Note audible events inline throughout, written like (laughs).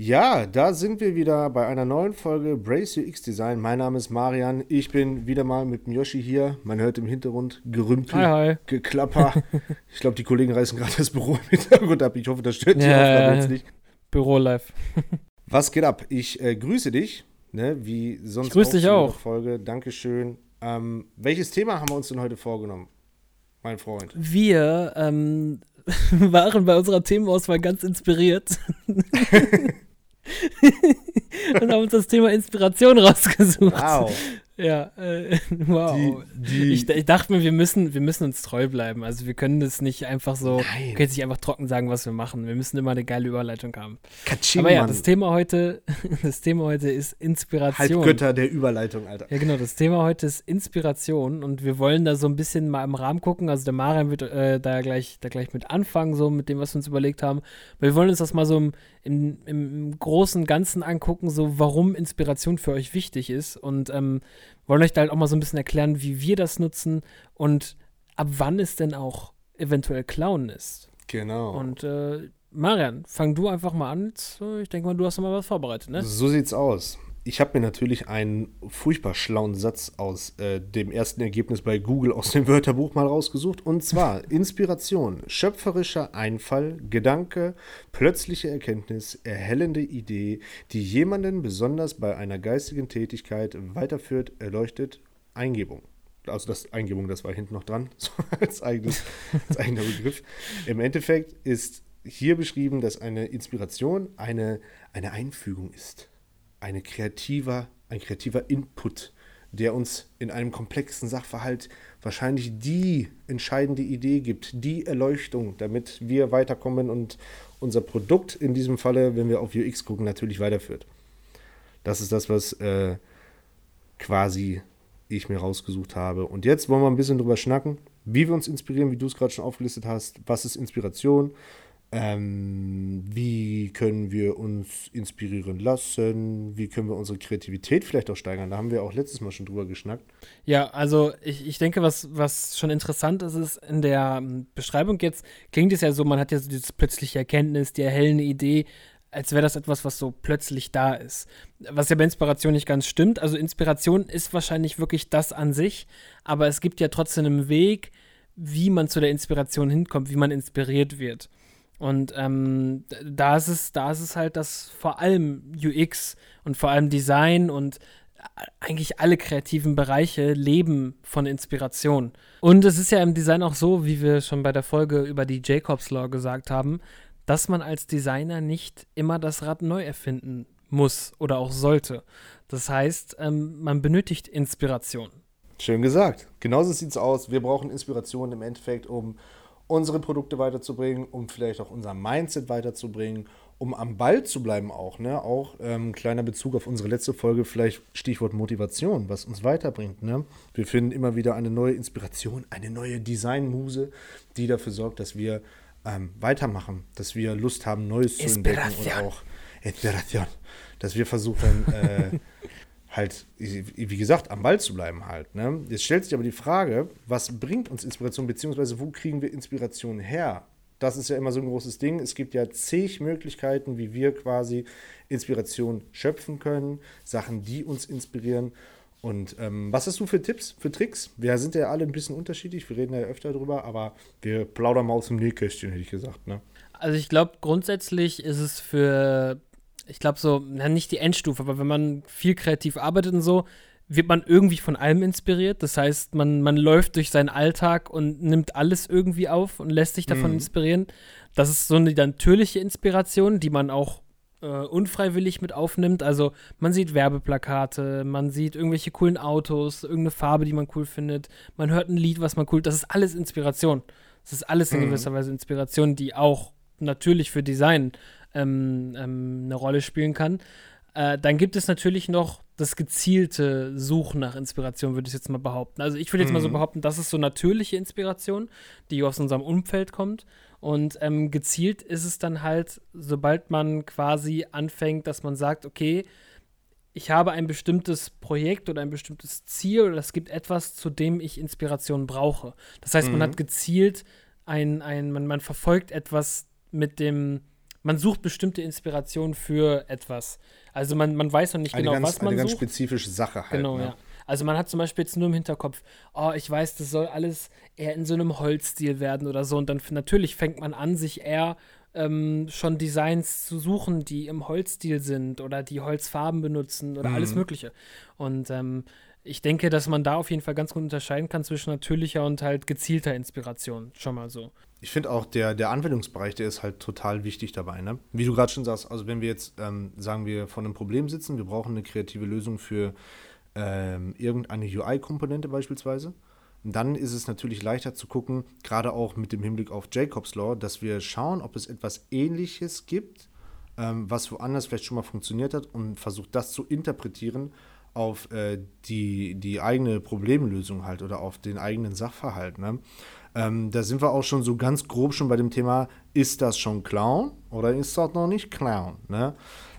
Ja, da sind wir wieder bei einer neuen Folge Brace UX Design. Mein Name ist Marian. Ich bin wieder mal mit Yoshi hier. Man hört im Hintergrund Gerümpel, Hi, hi. Geklapper. (laughs) ich glaube, die Kollegen reißen gerade das Büro im Hintergrund ab. Ich hoffe, das stört die Ja, Aufnahme ja, jetzt nicht. Büro live. (laughs) Was geht ab? Ich äh, grüße dich, ne, wie sonst Ich grüße dich zu jeder auch. Folge. Dankeschön. Ähm, welches Thema haben wir uns denn heute vorgenommen, mein Freund? Wir ähm, (laughs) waren bei unserer Themenauswahl ganz inspiriert. (laughs) und haben uns das Thema Inspiration rausgesucht. Wow. Ja, äh, (laughs) wow. Die, die, ich, ich dachte mir, wir müssen, wir müssen uns treu bleiben. Also wir können das nicht einfach so, Nein. wir können nicht einfach trocken sagen, was wir machen. Wir müssen immer eine geile Überleitung haben. Katsching, Aber ja, Mann. das Thema heute, (laughs) das Thema heute ist Inspiration. Halbgötter der Überleitung, Alter. Ja, genau. Das Thema heute ist Inspiration und wir wollen da so ein bisschen mal im Rahmen gucken. Also der Marian wird äh, da, gleich, da gleich mit anfangen, so mit dem, was wir uns überlegt haben. Aber wir wollen uns das mal so im, im, im großen Ganzen angucken, so warum Inspiration für euch wichtig ist und ähm, wollen euch da halt auch mal so ein bisschen erklären, wie wir das nutzen und ab wann es denn auch eventuell Klauen ist. Genau. Und äh, Marian, fang du einfach mal an. Ich denke mal, du hast noch mal was vorbereitet, ne? So sieht's aus. Ich habe mir natürlich einen furchtbar schlauen Satz aus äh, dem ersten Ergebnis bei Google aus dem Wörterbuch mal rausgesucht. Und zwar (laughs) Inspiration, schöpferischer Einfall, Gedanke, plötzliche Erkenntnis, erhellende Idee, die jemanden besonders bei einer geistigen Tätigkeit weiterführt, erleuchtet, Eingebung. Also das Eingebung, das war hinten noch dran, (laughs) so als, eigenes, als eigener Begriff. Im Endeffekt ist hier beschrieben, dass eine Inspiration eine, eine Einfügung ist eine kreativer, ein kreativer Input, der uns in einem komplexen Sachverhalt wahrscheinlich die entscheidende Idee gibt, die Erleuchtung, damit wir weiterkommen und unser Produkt in diesem Falle, wenn wir auf UX gucken, natürlich weiterführt. Das ist das, was äh, quasi ich mir rausgesucht habe. Und jetzt wollen wir ein bisschen drüber schnacken, wie wir uns inspirieren, wie du es gerade schon aufgelistet hast. Was ist Inspiration? Ähm, wie können wir uns inspirieren lassen? Wie können wir unsere Kreativität vielleicht auch steigern? Da haben wir auch letztes Mal schon drüber geschnackt. Ja, also ich, ich denke, was, was schon interessant ist, ist in der ähm, Beschreibung jetzt, klingt es ja so, man hat ja so diese plötzliche Erkenntnis, die erhellende Idee, als wäre das etwas, was so plötzlich da ist. Was ja bei Inspiration nicht ganz stimmt. Also Inspiration ist wahrscheinlich wirklich das an sich, aber es gibt ja trotzdem einen Weg, wie man zu der Inspiration hinkommt, wie man inspiriert wird. Und ähm, da ist es, da ist es halt, dass vor allem UX und vor allem Design und eigentlich alle kreativen Bereiche leben von Inspiration. Und es ist ja im Design auch so, wie wir schon bei der Folge über die Jacobs Law gesagt haben, dass man als Designer nicht immer das Rad neu erfinden muss oder auch sollte. Das heißt, ähm, man benötigt Inspiration. Schön gesagt. Genauso sieht es aus. Wir brauchen Inspiration im Endeffekt, um unsere Produkte weiterzubringen, um vielleicht auch unser Mindset weiterzubringen, um am Ball zu bleiben auch. Ne? Auch ähm, kleiner Bezug auf unsere letzte Folge, vielleicht Stichwort Motivation, was uns weiterbringt. Ne? Wir finden immer wieder eine neue Inspiration, eine neue Designmuse, die dafür sorgt, dass wir ähm, weitermachen, dass wir Lust haben, Neues zu entdecken Inspiration. und auch Inspiration, dass wir versuchen, (laughs) äh, halt, wie gesagt, am Ball zu bleiben halt. Ne? Jetzt stellt sich aber die Frage, was bringt uns Inspiration, beziehungsweise wo kriegen wir Inspiration her? Das ist ja immer so ein großes Ding. Es gibt ja zig Möglichkeiten, wie wir quasi Inspiration schöpfen können, Sachen, die uns inspirieren. Und ähm, was hast du für Tipps, für Tricks? Wir sind ja alle ein bisschen unterschiedlich, wir reden ja öfter drüber, aber wir plaudern mal aus dem Nähkästchen, hätte ich gesagt. Ne? Also ich glaube, grundsätzlich ist es für, ich glaube so, na, nicht die Endstufe, aber wenn man viel kreativ arbeitet und so, wird man irgendwie von allem inspiriert. Das heißt, man, man läuft durch seinen Alltag und nimmt alles irgendwie auf und lässt sich davon Mhm. inspirieren. Das ist so eine natürliche Inspiration, die man auch äh, unfreiwillig mit aufnimmt. Also man sieht Werbeplakate, man sieht irgendwelche coolen Autos, irgendeine Farbe, die man cool findet, man hört ein Lied, was man cool, das ist alles Inspiration. Das ist alles in Mhm. gewisser Weise Inspiration, die auch natürlich für Design ähm, ähm, eine Rolle spielen kann. Äh, dann gibt es natürlich noch das gezielte Suchen nach Inspiration, würde ich jetzt mal behaupten. Also ich würde jetzt mal so Mhm. behaupten, das ist so natürliche Inspiration, die aus unserem Umfeld kommt. Und ähm, gezielt ist es dann halt, sobald man quasi anfängt, dass man sagt, okay, ich habe ein bestimmtes Projekt oder ein bestimmtes Ziel oder es gibt etwas, zu dem ich Inspiration brauche. Das heißt, man Mhm. hat gezielt ein, ein man, man verfolgt etwas mit dem, man sucht bestimmte Inspirationen für etwas. Also man, man weiß noch nicht eine genau, ganz, was man Eine ganz sucht. spezifische Sache halt. Genau, ne? ja. Also man hat zum Beispiel jetzt nur im Hinterkopf, oh, ich weiß, das soll alles eher in so einem Holzstil werden oder so. Und dann natürlich fängt man an, sich eher ähm, schon Designs zu suchen, die im Holzstil sind oder die Holzfarben benutzen oder alles Mhm. Mögliche. Und ähm, ich denke, dass man da auf jeden Fall ganz gut unterscheiden kann zwischen natürlicher und halt gezielter Inspiration. Schon mal so. Ich finde auch, der, der Anwendungsbereich, der ist halt total wichtig dabei. Ne? Wie du gerade schon sagst, also wenn wir jetzt, ähm, sagen wir, vor einem Problem sitzen, wir brauchen eine kreative Lösung für ähm, irgendeine UI-Komponente beispielsweise, dann ist es natürlich leichter zu gucken, gerade auch mit dem Hinblick auf Jacobs Law, dass wir schauen, ob es etwas Ähnliches gibt, ähm, was woanders vielleicht schon mal funktioniert hat und versucht das zu interpretieren auf äh, die, die eigene Problemlösung halt oder auf den eigenen Sachverhalt. Ne? Ähm, da sind wir auch schon so ganz grob schon bei dem Thema, ist das schon Clown oder ist das noch nicht Clown? Ne?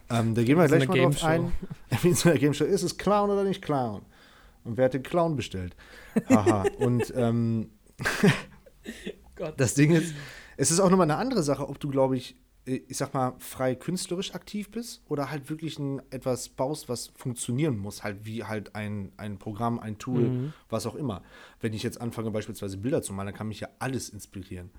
Ähm, da gehen wir gleich mal drauf ein. (laughs) Wie in so einer Game Show, ist es Clown oder nicht Clown? Und wer hat den Clown bestellt? Haha. Und ähm, (laughs) Gott. das Ding ist, es ist auch nochmal eine andere Sache, ob du, glaube ich, ich sag mal, frei künstlerisch aktiv bist oder halt wirklich ein, etwas baust, was funktionieren muss, halt wie halt ein, ein Programm, ein Tool, Mhm. was auch immer. Wenn ich jetzt anfange, beispielsweise Bilder zu malen, dann kann mich ja alles inspirieren.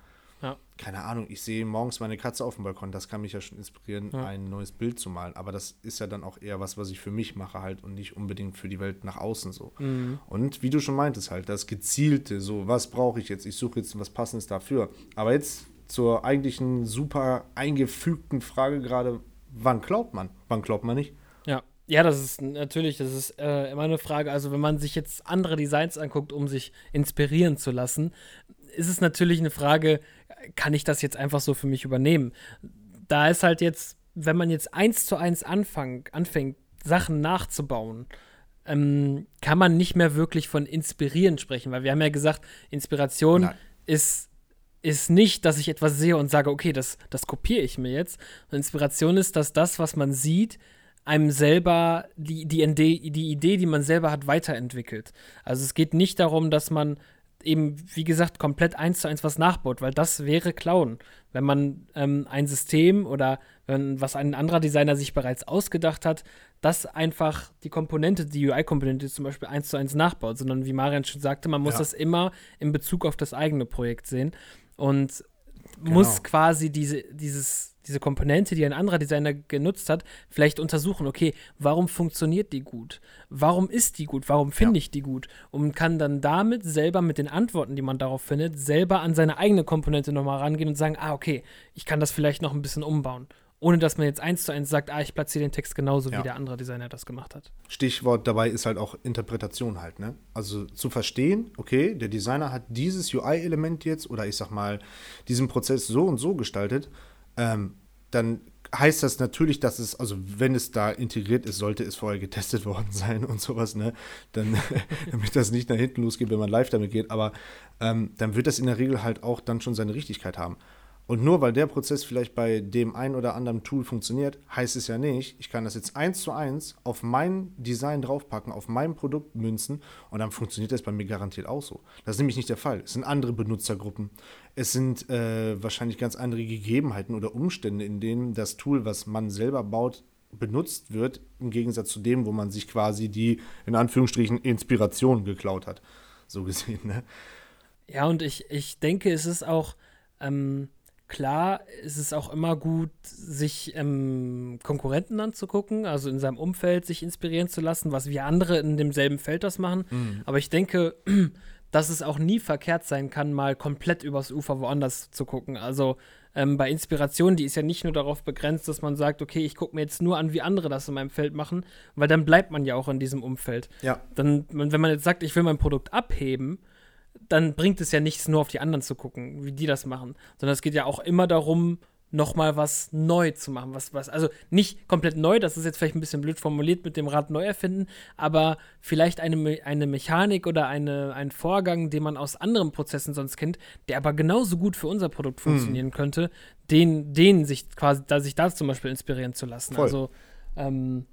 Ja. Keine Ahnung, ich sehe morgens meine Katze auf dem Balkon, das kann mich ja schon inspirieren, Ja. ein neues Bild zu malen. Aber das ist ja dann auch eher was, was ich für mich mache halt und nicht unbedingt für die Welt nach außen so. Mhm. Und wie du schon meintest halt, das Gezielte, so, was brauche ich jetzt? Ich suche jetzt was Passendes dafür. Aber jetzt zur eigentlichen super eingefügten Frage gerade, wann glaubt man? Wann glaubt man nicht? Ja. Ja, das ist natürlich, das ist äh, immer eine Frage. Also, wenn man sich jetzt andere Designs anguckt, um sich inspirieren zu lassen, ist es natürlich eine Frage, kann ich das jetzt einfach so für mich übernehmen? Da ist halt jetzt, wenn man jetzt eins zu eins anfang, anfängt, Sachen nachzubauen, ähm, kann man nicht mehr wirklich von inspirieren sprechen, weil wir haben ja gesagt, Inspiration Nein. ist ist nicht, dass ich etwas sehe und sage, okay, das, das kopiere ich mir jetzt. Und Inspiration ist, dass das, was man sieht, einem selber die, die, Idee, die Idee, die man selber hat, weiterentwickelt. Also es geht nicht darum, dass man eben, wie gesagt, komplett eins zu eins was nachbaut, weil das wäre Klauen. Wenn man ähm, ein System oder wenn, was ein anderer Designer sich bereits ausgedacht hat, das einfach die Komponente, die UI-Komponente zum Beispiel eins zu eins nachbaut, sondern wie Marian schon sagte, man muss Ja. das immer in Bezug auf das eigene Projekt sehen und muss Genau. quasi diese, dieses, diese Komponente, die ein anderer Designer genutzt hat, vielleicht untersuchen, okay, warum funktioniert die gut? Warum ist die gut? Warum finde Ja. ich die gut? Und kann dann damit selber mit den Antworten, die man darauf findet, selber an seine eigene Komponente nochmal rangehen und sagen, ah, okay, ich kann das vielleicht noch ein bisschen umbauen. Ohne dass man jetzt eins zu eins sagt, ah, ich platziere den Text genauso, Ja. wie der andere Designer das gemacht hat. Stichwort dabei ist halt auch Interpretation halt, ne? Also zu verstehen, okay, der Designer hat dieses UI-Element jetzt oder ich sag mal, diesen Prozess so und so gestaltet, ähm, dann heißt das natürlich, dass es, also wenn es da integriert ist, sollte es vorher getestet (laughs) worden sein und sowas, ne? Dann, (laughs) damit das nicht nach hinten losgeht, wenn man live damit geht, aber ähm, dann wird das in der Regel halt auch dann schon seine Richtigkeit haben. Und nur weil der Prozess vielleicht bei dem einen oder anderen Tool funktioniert, heißt es ja nicht, ich kann das jetzt eins zu eins auf mein Design draufpacken, auf mein Produkt münzen und dann funktioniert das bei mir garantiert auch so. Das ist nämlich nicht der Fall. Es sind andere Benutzergruppen. Es sind äh, wahrscheinlich ganz andere Gegebenheiten oder Umstände, in denen das Tool, was man selber baut, benutzt wird, im Gegensatz zu dem, wo man sich quasi die, in Anführungsstrichen, Inspiration geklaut hat. So gesehen, ne? Ja, und ich, ich denke, es ist auch, ähm, klar, es ist auch immer gut, sich ähm, Konkurrenten anzugucken, also in seinem Umfeld sich inspirieren zu lassen, was wir andere in demselben Feld das machen. Aber ich denke, (clears throat) dass es auch nie verkehrt sein kann, mal komplett übers Ufer woanders zu gucken. Also ähm, bei Inspiration, die ist ja nicht nur darauf begrenzt, dass man sagt, okay, ich gucke mir jetzt nur an, wie andere das in meinem Feld machen, weil dann bleibt man ja auch in diesem Umfeld Ja. dann, wenn man jetzt sagt, ich will mein Produkt abheben, dann bringt es ja nichts, nur auf die anderen zu gucken, wie die das machen, sondern es geht ja auch immer darum, nochmal was neu zu machen. Was, was, also nicht komplett neu, das ist jetzt vielleicht ein bisschen blöd formuliert mit dem Rad neu erfinden, aber vielleicht eine, eine Mechanik oder eine, einen Vorgang, den man aus anderen Prozessen sonst kennt, der aber genauso gut für unser Produkt funktionieren könnte, den, den sich quasi, da sich da zum Beispiel inspirieren zu lassen. Voll. Also ähm,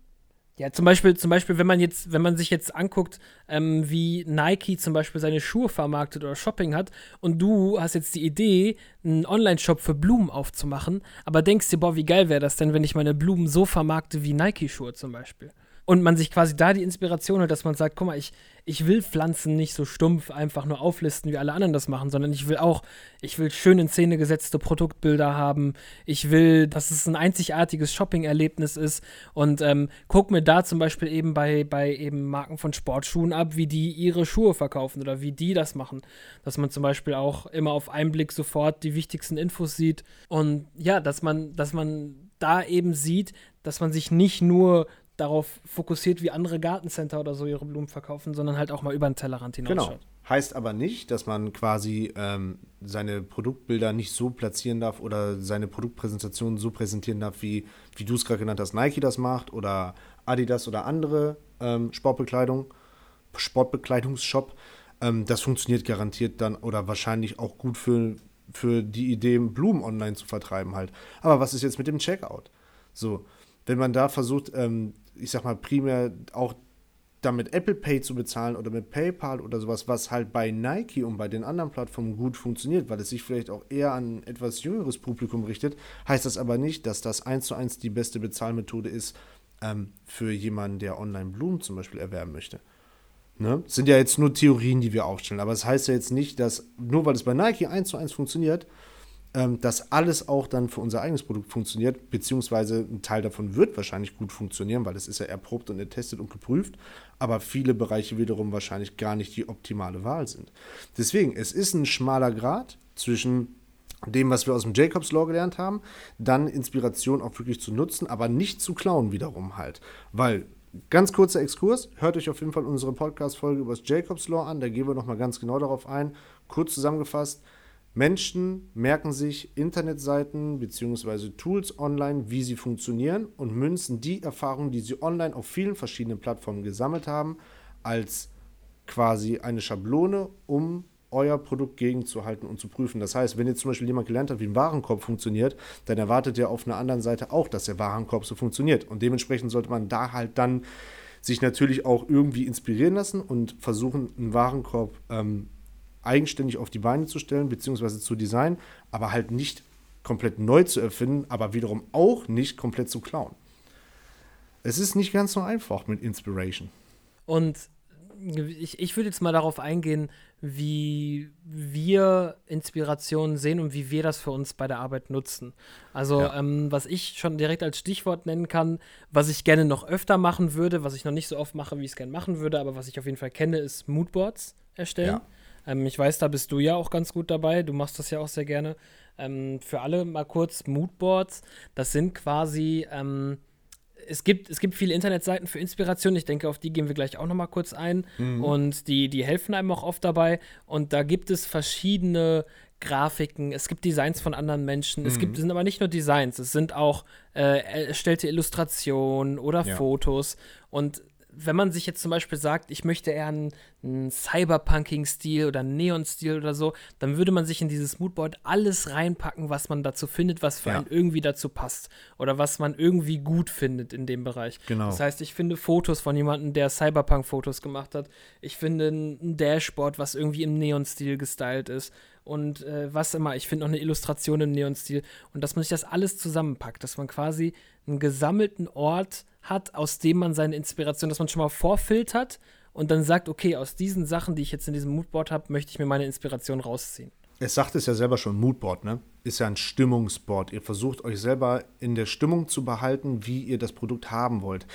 Ja, zum Beispiel, zum Beispiel, wenn man jetzt, wenn man sich jetzt anguckt, ähm, wie Nike zum Beispiel seine Schuhe vermarktet oder Shopping hat und du hast jetzt die Idee, einen Online-Shop für Blumen aufzumachen, aber denkst dir, boah, wie geil wäre das denn, wenn ich meine Blumen so vermarkte wie Nike-Schuhe zum Beispiel? Und man sich quasi da die Inspiration hat, dass man sagt, guck mal, ich, ich will Pflanzen nicht so stumpf einfach nur auflisten, wie alle anderen das machen, sondern ich will auch, ich will schön in Szene gesetzte Produktbilder haben. Ich will, dass es ein einzigartiges Shopping-Erlebnis ist und ähm, guck mir da zum Beispiel eben bei, bei eben Marken von Sportschuhen ab, wie die ihre Schuhe verkaufen oder wie die das machen. Dass man zum Beispiel auch immer auf einen Blick sofort die wichtigsten Infos sieht und ja, dass man, dass man da eben sieht, dass man sich nicht nur darauf fokussiert, wie andere Gartencenter oder so ihre Blumen verkaufen, sondern halt auch mal über den Tellerrand hinausschaut. Genau. Heißt aber nicht, dass man quasi ähm, seine Produktbilder nicht so platzieren darf oder seine Produktpräsentation so präsentieren darf, wie, wie du es gerade genannt hast, Nike das macht oder Adidas oder andere ähm, Sportbekleidung, Sportbekleidungsshop. Ähm, das funktioniert garantiert dann oder wahrscheinlich auch gut für, für die Idee, Blumen online zu vertreiben halt. Aber was ist jetzt mit dem Checkout? So, wenn man da versucht, ähm, ich sag mal, primär auch damit Apple Pay zu bezahlen oder mit PayPal oder sowas, was halt bei Nike und bei den anderen Plattformen gut funktioniert, weil es sich vielleicht auch eher an etwas jüngeres Publikum richtet, heißt das aber nicht, dass das eins zu eins die beste Bezahlmethode ist ähm, für jemanden, der online Blumen zum Beispiel erwerben möchte. Ne? Das sind ja jetzt nur Theorien, die wir aufstellen, aber es das heißt ja jetzt nicht, dass nur weil es bei Nike eins zu eins funktioniert, ähm, dass alles auch dann für unser eigenes Produkt funktioniert, beziehungsweise ein Teil davon wird wahrscheinlich gut funktionieren, weil es ist ja erprobt und getestet und geprüft, aber viele Bereiche wiederum wahrscheinlich gar nicht die optimale Wahl sind. Deswegen, es ist ein schmaler Grad zwischen dem, was wir aus dem Jacobs Law gelernt haben, dann Inspiration auch wirklich zu nutzen, aber nicht zu klauen wiederum halt. Weil, ganz kurzer Exkurs, hört euch auf jeden Fall unsere Podcast-Folge über das Jacobs Law an, da gehen wir nochmal ganz genau darauf ein. Kurz zusammengefasst, Menschen merken sich Internetseiten bzw. Tools online, wie sie funktionieren und münzen die Erfahrungen, die sie online auf vielen verschiedenen Plattformen gesammelt haben, als quasi eine Schablone, um euer Produkt gegenzuhalten und zu prüfen. Das heißt, wenn jetzt zum Beispiel jemand gelernt hat, wie ein Warenkorb funktioniert, dann erwartet er auf einer anderen Seite auch, dass der Warenkorb so funktioniert. Und dementsprechend sollte man da halt dann sich natürlich auch irgendwie inspirieren lassen und versuchen, einen Warenkorb ähm, eigenständig auf die Beine zu stellen, beziehungsweise zu designen, aber halt nicht komplett neu zu erfinden, aber wiederum auch nicht komplett zu klauen. Es ist nicht ganz so einfach mit Inspiration. Und ich, ich würde jetzt mal darauf eingehen, wie wir Inspiration sehen und wie wir das für uns bei der Arbeit nutzen. Also, ja. ähm, was ich schon direkt als Stichwort nennen kann, was ich gerne noch öfter machen würde, was ich noch nicht so oft mache, wie ich es gerne machen würde, aber was ich auf jeden Fall kenne, ist Moodboards erstellen. Ja. Ähm, ich weiß, da bist du ja auch ganz gut dabei. Du machst das ja auch sehr gerne. Ähm, für alle mal kurz Moodboards. Das sind quasi. Ähm, es gibt, es gibt viele Internetseiten für Inspiration. Ich denke, auf die gehen wir gleich auch noch mal kurz ein. Mhm. Und die, die helfen einem auch oft dabei. Und da gibt es verschiedene Grafiken, es gibt Designs von anderen Menschen. Mhm. Es gibt, es sind aber nicht nur Designs, es sind auch äh, erstellte Illustrationen oder ja. Fotos. Und wenn man sich jetzt zum Beispiel sagt, ich möchte eher einen, einen Cyberpunking-Stil oder einen Neon-Stil oder so, dann würde man sich in dieses Moodboard alles reinpacken, was man dazu findet, was für ja. einen irgendwie dazu passt oder was man irgendwie gut findet in dem Bereich. Genau. Das heißt, ich finde Fotos von jemandem, der Cyberpunk-Fotos gemacht hat. Ich finde ein Dashboard, was irgendwie im Neon-Stil gestylt ist und äh, was immer. Ich finde noch eine Illustration im Neon-Stil und dass man sich das alles zusammenpackt, dass man quasi einen gesammelten Ort hat, aus dem man seine Inspiration, dass man schon mal vorfiltert und dann sagt, okay, aus diesen Sachen, die ich jetzt in diesem Moodboard habe, möchte ich mir meine Inspiration rausziehen. Es sagt es ja selber schon, Moodboard, ne? Ist ja ein Stimmungsboard. Ihr versucht euch selber in der Stimmung zu behalten, wie ihr das Produkt haben wollt.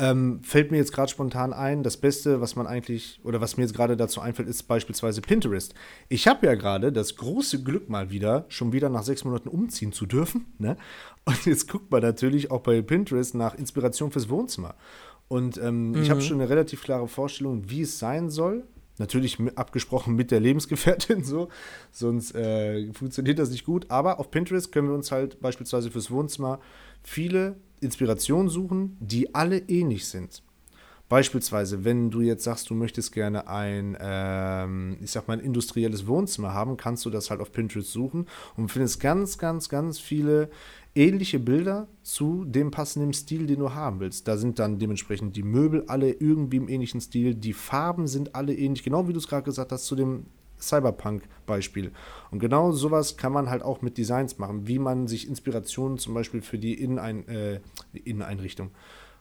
Ähm, fällt mir jetzt gerade spontan ein, das Beste, was man eigentlich, oder was mir jetzt gerade dazu einfällt, ist beispielsweise Pinterest. Ich habe ja gerade das große Glück mal wieder, schon wieder nach sechs Monaten umziehen zu dürfen. (laughs) Ne? Und jetzt guckt man natürlich auch bei Pinterest nach Inspiration fürs Wohnzimmer. Und ähm, mhm. ich habe schon eine relativ klare Vorstellung, wie es sein soll. Natürlich abgesprochen mit der Lebensgefährtin (laughs) so, sonst äh, funktioniert das nicht gut. Aber auf Pinterest können wir uns halt beispielsweise fürs Wohnzimmer viele Inspirationen suchen, die alle ähnlich sind. Beispielsweise, wenn du jetzt sagst, du möchtest gerne ein, ähm, ich sag mal, ein industrielles Wohnzimmer haben, kannst du das halt auf Pinterest suchen und findest ganz, ganz, ganz viele ähnliche Bilder zu dem passenden Stil, den du haben willst. Da sind dann dementsprechend die Möbel alle irgendwie im ähnlichen Stil, die Farben sind alle ähnlich, genau wie du es gerade gesagt hast, zu dem Cyberpunk-Beispiel. Und genau sowas kann man halt auch mit Designs machen, wie man sich Inspirationen zum Beispiel für die, Innenein äh, Inneneinrichtung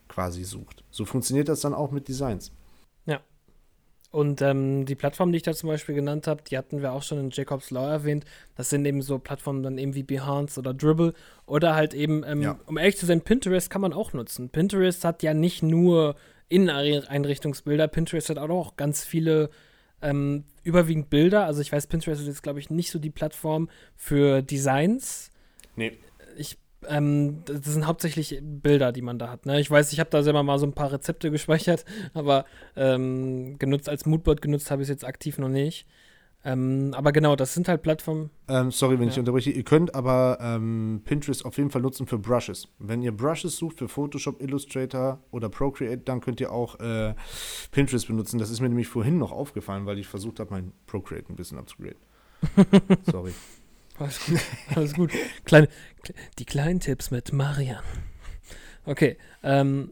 quasi sucht. So funktioniert das dann auch mit Designs. Ja. Und ähm, die Plattform, die ich da zum Beispiel genannt habe, die hatten wir auch schon in Jacobs Law erwähnt. Das sind eben so Plattformen dann eben wie Behance oder Dribble oder halt eben, ähm, ja. um ehrlich zu sein, Pinterest kann man auch nutzen. Pinterest hat ja nicht nur Inneneinrichtungsbilder, Pinterest hat auch ganz viele ähm, überwiegend Bilder. Also ich weiß, Pinterest ist jetzt, glaube ich, nicht so die Plattform für Designs. Nee. Ich ähm, das sind hauptsächlich Bilder, die man da hat. Ne? Ich weiß, ich habe da selber mal so ein paar Rezepte (laughs) gespeichert, aber ähm, genutzt als Moodboard genutzt habe ich es jetzt aktiv noch nicht. Ähm, aber genau, das sind halt Plattformen. Ähm, sorry, wenn ja. ich unterbreche. Ihr könnt aber ähm, Pinterest auf jeden Fall nutzen für Brushes. Wenn ihr Brushes sucht für Photoshop, Illustrator oder Procreate, dann könnt ihr auch äh, Pinterest benutzen. Das ist mir nämlich vorhin noch aufgefallen, weil ich versucht habe, mein Procreate ein bisschen abzugraden. (laughs) sorry. Alles gut. Alles gut. Kleine, die kleinen Tipps mit Marian. Okay. Ähm,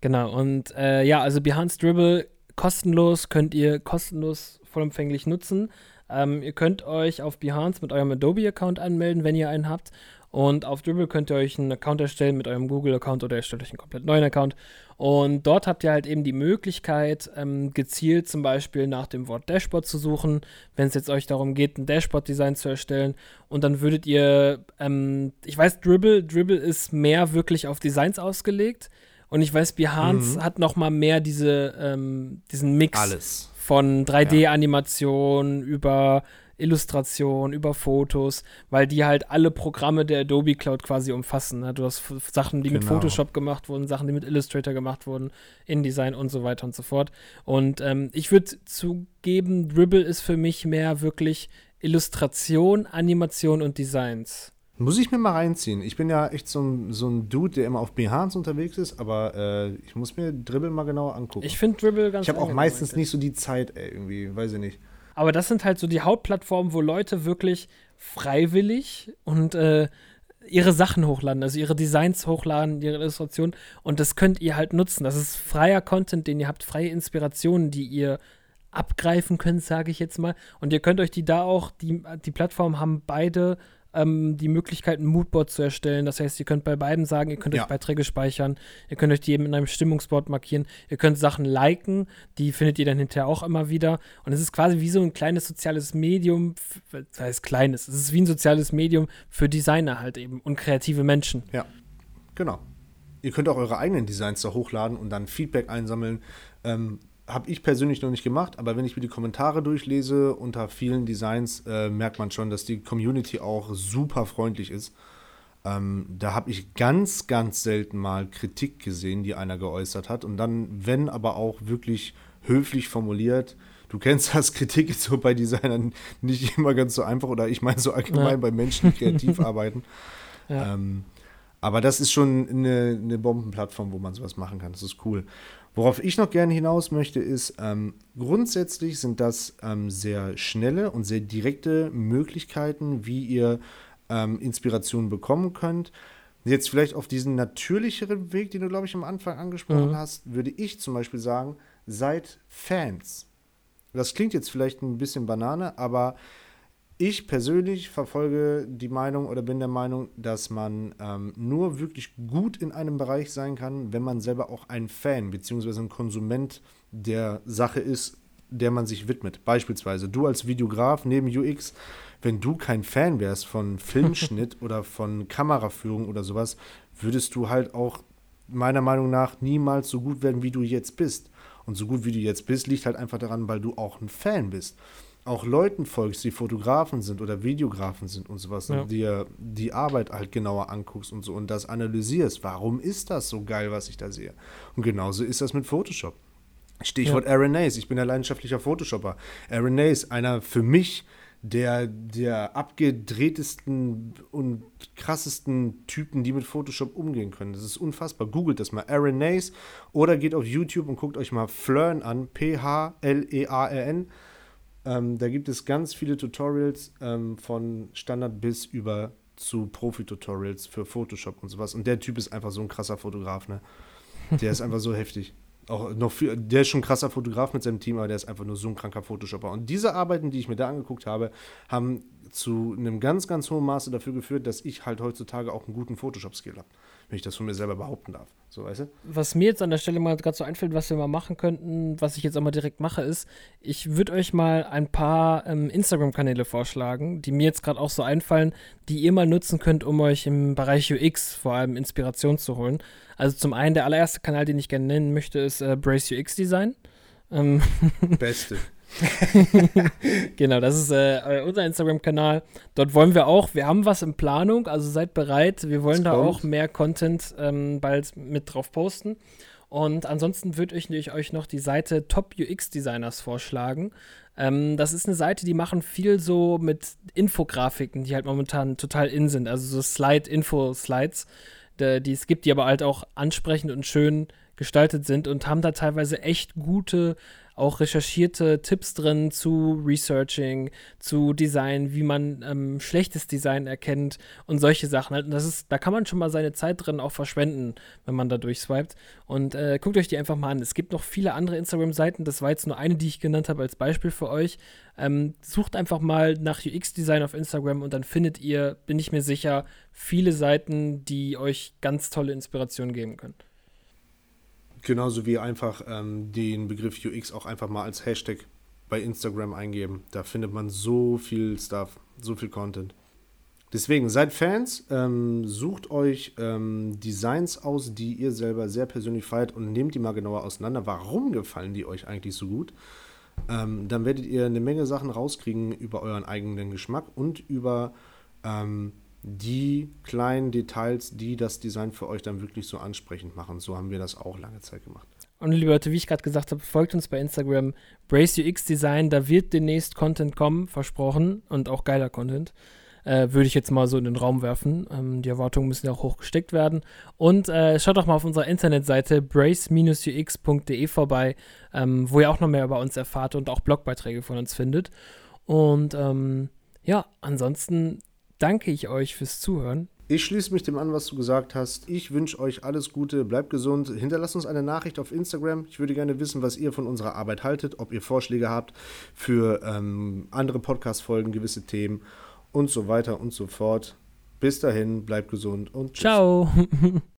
genau. Und äh, ja, also Behance Dribble kostenlos könnt ihr kostenlos vollumfänglich nutzen. Ähm, ihr könnt euch auf Behance mit eurem Adobe-Account anmelden, wenn ihr einen habt. Und auf Dribble könnt ihr euch einen Account erstellen mit eurem Google-Account oder ihr stellt euch einen komplett neuen Account. Und dort habt ihr halt eben die Möglichkeit, ähm, gezielt zum Beispiel nach dem Wort Dashboard zu suchen, wenn es jetzt euch darum geht, ein Dashboard-Design zu erstellen. Und dann würdet ihr, ähm, ich weiß, Dribble, Dribble ist mehr wirklich auf Designs ausgelegt. Und ich weiß, Behance mhm. hat noch mal mehr diese, ähm, diesen Mix Alles. Von 3D-Animation ja. über Illustration, über Fotos, weil die halt alle Programme der Adobe Cloud quasi umfassen. Ne? Du hast Sachen, die genau. mit Photoshop gemacht wurden, Sachen, die mit Illustrator gemacht wurden, InDesign und so weiter und so fort. Und ähm, ich würde zugeben, Dribble ist für mich mehr wirklich Illustration, Animation und Designs. Muss ich mir mal reinziehen. Ich bin ja echt so ein, so ein Dude, der immer auf Behance unterwegs ist, aber äh, ich muss mir Dribble mal genauer angucken. Ich finde Dribble ganz Ich habe auch meistens nicht so die Zeit, ey, irgendwie, weiß ich nicht. Aber das sind halt so die Hauptplattformen, wo Leute wirklich freiwillig und äh, ihre Sachen hochladen, also ihre Designs hochladen, ihre Illustrationen. Und das könnt ihr halt nutzen. Das ist freier Content, den ihr habt, freie Inspirationen, die ihr abgreifen könnt, sage ich jetzt mal. Und ihr könnt euch die da auch, die, die Plattformen haben beide ähm, die Möglichkeit, ein Moodboard zu erstellen. Das heißt, ihr könnt bei beiden sagen, ihr könnt ja. euch Beiträge speichern, ihr könnt euch die eben in einem Stimmungsboard markieren, ihr könnt Sachen liken, die findet ihr dann hinterher auch immer wieder. Und es ist quasi wie so ein kleines soziales Medium, das heißt kleines, es ist wie ein soziales Medium für Designer halt eben und kreative Menschen. Ja, genau. Ihr könnt auch eure eigenen Designs da hochladen und dann Feedback einsammeln. Ähm, habe ich persönlich noch nicht gemacht, aber wenn ich mir die Kommentare durchlese unter vielen Designs, äh, merkt man schon, dass die Community auch super freundlich ist. Ähm, da habe ich ganz, ganz selten mal Kritik gesehen, die einer geäußert hat. Und dann, wenn aber auch wirklich höflich formuliert, du kennst das, (laughs) Kritik ist so bei Designern nicht immer ganz so einfach oder ich meine so allgemein ja. bei Menschen, die kreativ (laughs) arbeiten. Ja. Ähm, aber das ist schon eine, eine Bombenplattform, wo man sowas machen kann. Das ist cool. Worauf ich noch gerne hinaus möchte, ist, ähm, grundsätzlich sind das ähm, sehr schnelle und sehr direkte Möglichkeiten, wie ihr ähm, Inspiration bekommen könnt. Jetzt vielleicht auf diesen natürlicheren Weg, den du, glaube ich, am Anfang angesprochen mhm. hast, würde ich zum Beispiel sagen, seid Fans. Das klingt jetzt vielleicht ein bisschen Banane, aber ich persönlich verfolge die Meinung oder bin der Meinung, dass man ähm, nur wirklich gut in einem Bereich sein kann, wenn man selber auch ein Fan bzw. ein Konsument der Sache ist, der man sich widmet. Beispielsweise du als Videograf neben UX, wenn du kein Fan wärst von (laughs) Filmschnitt oder von Kameraführung oder sowas, würdest du halt auch meiner Meinung nach niemals so gut werden, wie du jetzt bist. Und so gut wie du jetzt bist, liegt halt einfach daran, weil du auch ein Fan bist auch Leuten folgst, die Fotografen sind oder Videografen sind und sowas, ja. und dir die Arbeit halt genauer anguckst und so und das analysierst. Warum ist das so geil, was ich da sehe? Und genauso ist das mit Photoshop. Stichwort ja. Aaron Nace. Ich bin ein leidenschaftlicher Photoshopper. Aaron Nace, einer für mich der, der abgedrehtesten und krassesten Typen, die mit Photoshop umgehen können. Das ist unfassbar. Googelt das mal. Aaron Nace oder geht auf YouTube und guckt euch mal Flern an. P-H-L-E-A-R-N. Ähm, da gibt es ganz viele Tutorials ähm, von Standard bis über zu Profi-Tutorials für Photoshop und sowas. Und der Typ ist einfach so ein krasser Fotograf, ne? Der ist einfach so (laughs) heftig. Auch noch viel, der ist schon ein krasser Fotograf mit seinem Team, aber der ist einfach nur so ein kranker Photoshopper. Und diese Arbeiten, die ich mir da angeguckt habe, haben zu einem ganz, ganz hohen Maße dafür geführt, dass ich halt heutzutage auch einen guten Photoshop-Skill habe wenn ich das von mir selber behaupten darf. So, weißt du? Was mir jetzt an der Stelle mal gerade so einfällt, was wir mal machen könnten, was ich jetzt auch mal direkt mache, ist, ich würde euch mal ein paar ähm, Instagram-Kanäle vorschlagen, die mir jetzt gerade auch so einfallen, die ihr mal nutzen könnt, um euch im Bereich UX vor allem Inspiration zu holen. Also zum einen, der allererste Kanal, den ich gerne nennen möchte, ist äh, Brace UX Design. Ähm (laughs) Beste. (laughs) genau, das ist äh, unser Instagram-Kanal. Dort wollen wir auch, wir haben was in Planung, also seid bereit. Wir wollen das da kommt. auch mehr Content ähm, bald mit drauf posten. Und ansonsten würde ich euch noch die Seite Top UX Designers vorschlagen. Ähm, das ist eine Seite, die machen viel so mit Infografiken, die halt momentan total in sind. Also so Slide-Info-Slides, die es gibt, die aber halt auch ansprechend und schön gestaltet sind und haben da teilweise echt gute auch recherchierte Tipps drin zu Researching, zu Design, wie man ähm, schlechtes Design erkennt und solche Sachen halt. Und das ist, da kann man schon mal seine Zeit drin auch verschwenden, wenn man da durchswiped. Und äh, guckt euch die einfach mal an. Es gibt noch viele andere Instagram-Seiten. Das war jetzt nur eine, die ich genannt habe als Beispiel für euch. Ähm, sucht einfach mal nach UX-Design auf Instagram und dann findet ihr, bin ich mir sicher, viele Seiten, die euch ganz tolle Inspirationen geben können. Genauso wie einfach ähm, den Begriff UX auch einfach mal als Hashtag bei Instagram eingeben. Da findet man so viel Stuff, so viel Content. Deswegen seid Fans, ähm, sucht euch ähm, Designs aus, die ihr selber sehr persönlich feiert und nehmt die mal genauer auseinander. Warum gefallen die euch eigentlich so gut? Ähm, dann werdet ihr eine Menge Sachen rauskriegen über euren eigenen Geschmack und über ähm, die kleinen Details, die das Design für euch dann wirklich so ansprechend machen. So haben wir das auch lange Zeit gemacht. Und liebe Leute, wie ich gerade gesagt habe, folgt uns bei Instagram Brace UX Design. Da wird demnächst Content kommen, versprochen und auch geiler Content. Äh, Würde ich jetzt mal so in den Raum werfen. Ähm, die Erwartungen müssen ja auch hoch gesteckt werden. Und äh, schaut doch mal auf unserer Internetseite brace-ux.de vorbei, ähm, wo ihr auch noch mehr über uns erfahrt und auch Blogbeiträge von uns findet. Und ähm, ja, ansonsten danke ich euch fürs Zuhören. Ich schließe mich dem an, was du gesagt hast. Ich wünsche euch alles Gute, bleibt gesund. Hinterlasst uns eine Nachricht auf Instagram. Ich würde gerne wissen, was ihr von unserer Arbeit haltet, ob ihr Vorschläge habt für ähm, andere Podcast-Folgen, gewisse Themen und so weiter und so fort. Bis dahin, bleibt gesund und tschüss. Ciao. (laughs)